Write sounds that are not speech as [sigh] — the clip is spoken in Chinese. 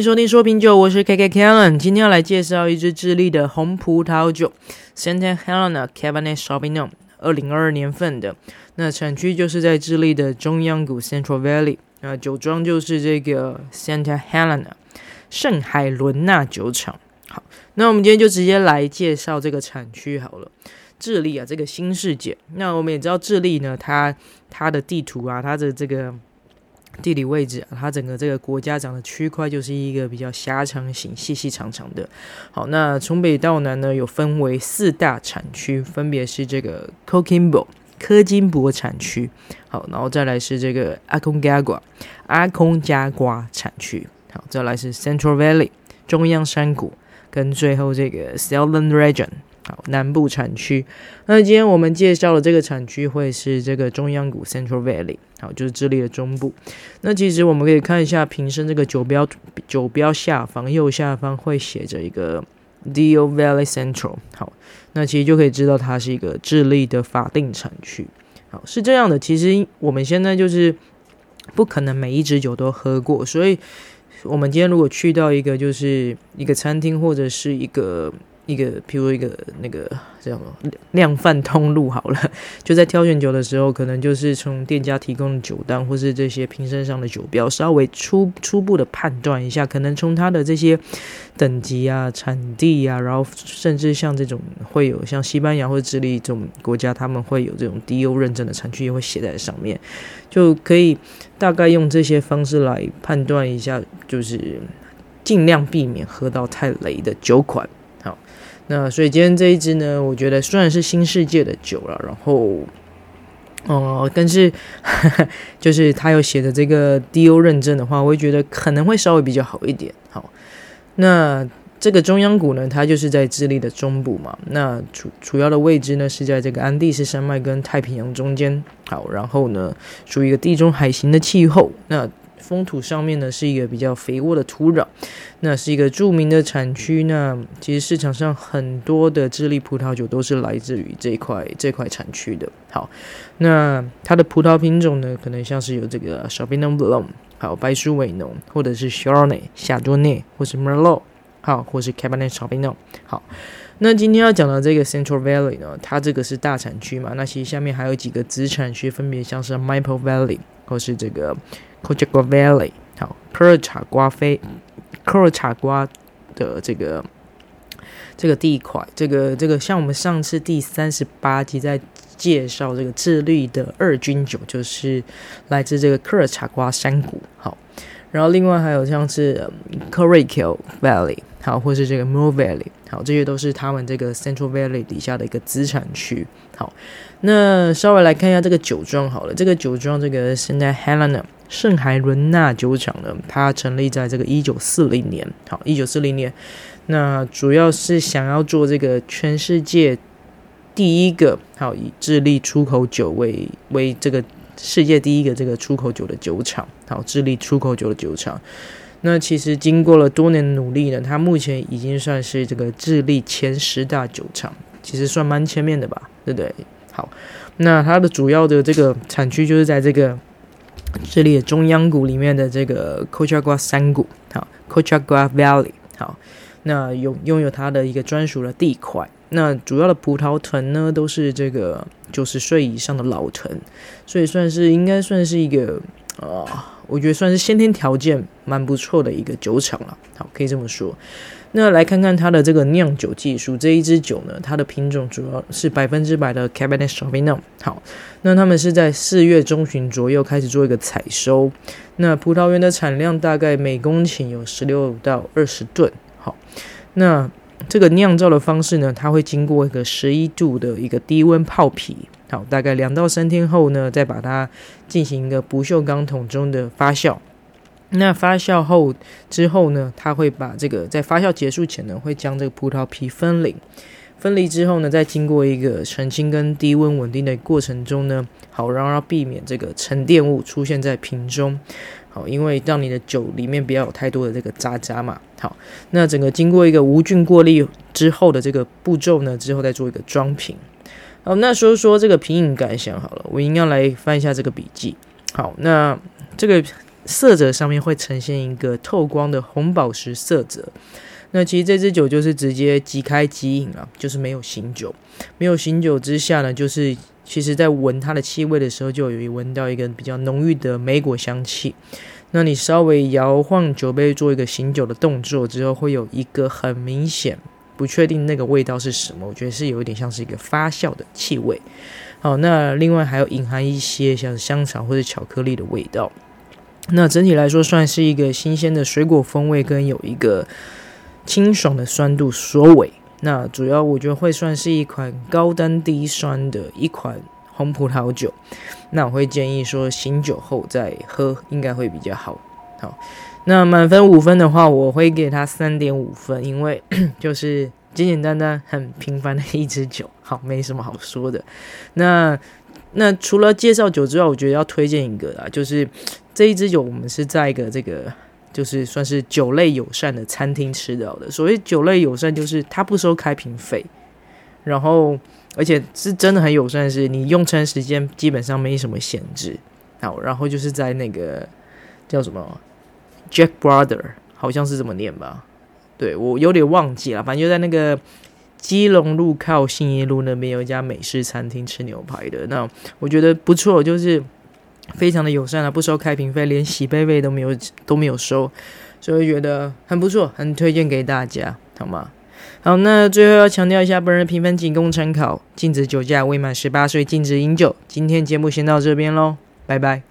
迎收听说品酒，我是 KK Kellen，今天要来介绍一支智利的红葡萄酒，Santa Helena Cabernet Sauvignon，二零二二年份的。那产区就是在智利的中央谷 Central Valley，那酒庄就是这个 Santa Helena 圣海伦娜酒厂。好，那我们今天就直接来介绍这个产区好了。智利啊，这个新世界。那我们也知道智利呢，它它的地图啊，它的这个。地理位置啊，它整个这个国家长的区块就是一个比较狭长型、细细长长的。好，那从北到南呢，有分为四大产区，分别是这个 Coquimbo 科金博产区，好，然后再来是这个 Aconcagua 阿空加瓜产区，好，再来是 Central Valley 中央山谷，跟最后这个 Southern Region。好，南部产区。那今天我们介绍的这个产区会是这个中央谷 Central Valley，好，就是智利的中部。那其实我们可以看一下瓶身这个酒标，酒标下方右下方会写着一个 Deal Valley Central。好，那其实就可以知道它是一个智利的法定产区。好，是这样的，其实我们现在就是不可能每一支酒都喝过，所以我们今天如果去到一个就是一个餐厅或者是一个。一个，譬如一个那个这样量贩通路好了，[laughs] 就在挑选酒的时候，可能就是从店家提供的酒单或是这些瓶身上的酒标，稍微初初步的判断一下，可能从它的这些等级啊、产地啊，然后甚至像这种会有像西班牙或智利这种国家，他们会有这种 DO 认证的产区也会写在上面，就可以大概用这些方式来判断一下，就是尽量避免喝到太雷的酒款。那所以今天这一支呢，我觉得虽然是新世界的酒了，然后，哦、但是呵呵就是它有写的这个 DO 认证的话，我会觉得可能会稍微比较好一点。好，那这个中央谷呢，它就是在智利的中部嘛，那主主要的位置呢是在这个安第斯山脉跟太平洋中间。好，然后呢，属于一个地中海型的气候。那风土上面呢是一个比较肥沃的土壤，那是一个著名的产区。那其实市场上很多的智利葡萄酒都是来自于这块这块产区的。好，那它的葡萄品种呢，可能像是有这个 Sauvignon Blanc，还有白苏维浓，或者是 Chardonnay 夏多内，或是 Merlot，好，或是 Cabernet Sauvignon。好，那今天要讲的这个 Central Valley 呢，它这个是大产区嘛，那其实下面还有几个子产区，分别像是 Maipo Valley，或是这个。Cochagua Valley，好，科尔查瓜菲，科尔查瓜的这个这个地块，这个这个像我们上次第三十八集在介绍这个智利的二军酒，就是来自这个科尔查瓜山谷，好，然后另外还有像是 Caracal Valley，好，或是这个 Moure Valley，好，这些都是他们这个 Central Valley 底下的一个资产区，好，那稍微来看一下这个酒庄好了，这个酒庄这个 Santa Helena。圣海伦娜酒厂呢，它成立在这个一九四零年。好，一九四零年，那主要是想要做这个全世界第一个，好，以智利出口酒为为这个世界第一个这个出口酒的酒厂。好，智利出口酒的酒厂。那其实经过了多年的努力呢，它目前已经算是这个智利前十大酒厂，其实算蛮前面的吧，对不对？好，那它的主要的这个产区就是在这个。这里的中央谷里面的这个 Cochagua 山谷，好，Cochagua Valley，好，那有拥有它的一个专属的地块。那主要的葡萄藤呢，都是这个九十岁以上的老藤，所以算是应该算是一个啊、我觉得算是先天条件蛮不错的一个酒厂了。好，可以这么说。那来看看它的这个酿酒技术，这一支酒呢，它的品种主要是百分之百的 Cabernet Sauvignon。好，那他们是在四月中旬左右开始做一个采收，那葡萄园的产量大概每公顷有十六到二十吨。好，那这个酿造的方式呢，它会经过一个十一度的一个低温泡皮，好，大概两到三天后呢，再把它进行一个不锈钢桶中的发酵。那发酵后之后呢，它会把这个在发酵结束前呢，会将这个葡萄皮分离。分离之后呢，再经过一个澄清跟低温稳定的过程中呢，好，然后要避免这个沉淀物出现在瓶中。好，因为让你的酒里面不要有太多的这个渣渣嘛。好，那整个经过一个无菌过滤之后的这个步骤呢，之后再做一个装瓶。好，那说说这个品饮感想好了，我应该来翻一下这个笔记。好，那这个。色泽上面会呈现一个透光的红宝石色泽。那其实这支酒就是直接即开即饮了，就是没有醒酒。没有醒酒之下呢，就是其实在闻它的气味的时候，就有闻到一个比较浓郁的莓果香气。那你稍微摇晃酒杯做一个醒酒的动作之后，会有一个很明显，不确定那个味道是什么，我觉得是有一点像是一个发酵的气味。好，那另外还有隐含一些像香肠或者巧克力的味道。那整体来说，算是一个新鲜的水果风味，跟有一个。清爽的酸度收尾，那主要我觉得会算是一款高单低酸的一款红葡萄酒。那我会建议说醒酒后再喝，应该会比较好。好，那满分五分的话，我会给他三点五分，因为 [clears throat] 就是简简单单、很平凡的一支酒，好，没什么好说的。那那除了介绍酒之外，我觉得要推荐一个啦，就是这一支酒，我们是在一个这个。就是算是酒类友善的餐厅吃到的。所谓酒类友善，就是它不收开瓶费，然后而且是真的很友善，是你用餐时间基本上没什么限制。好，然后就是在那个叫什么 Jack Brother，好像是这么念吧？对，我有点忘记了，反正就在那个基隆路靠信义路那边有一家美式餐厅吃牛排的。那我觉得不错，就是。非常的友善啊，不收开瓶费，连洗杯费都没有都没有收，所以觉得很不错，很推荐给大家，好吗？好，那最后要强调一下，本人评分仅供参考，禁止酒驾，未满十八岁禁止饮酒。今天节目先到这边喽，拜拜。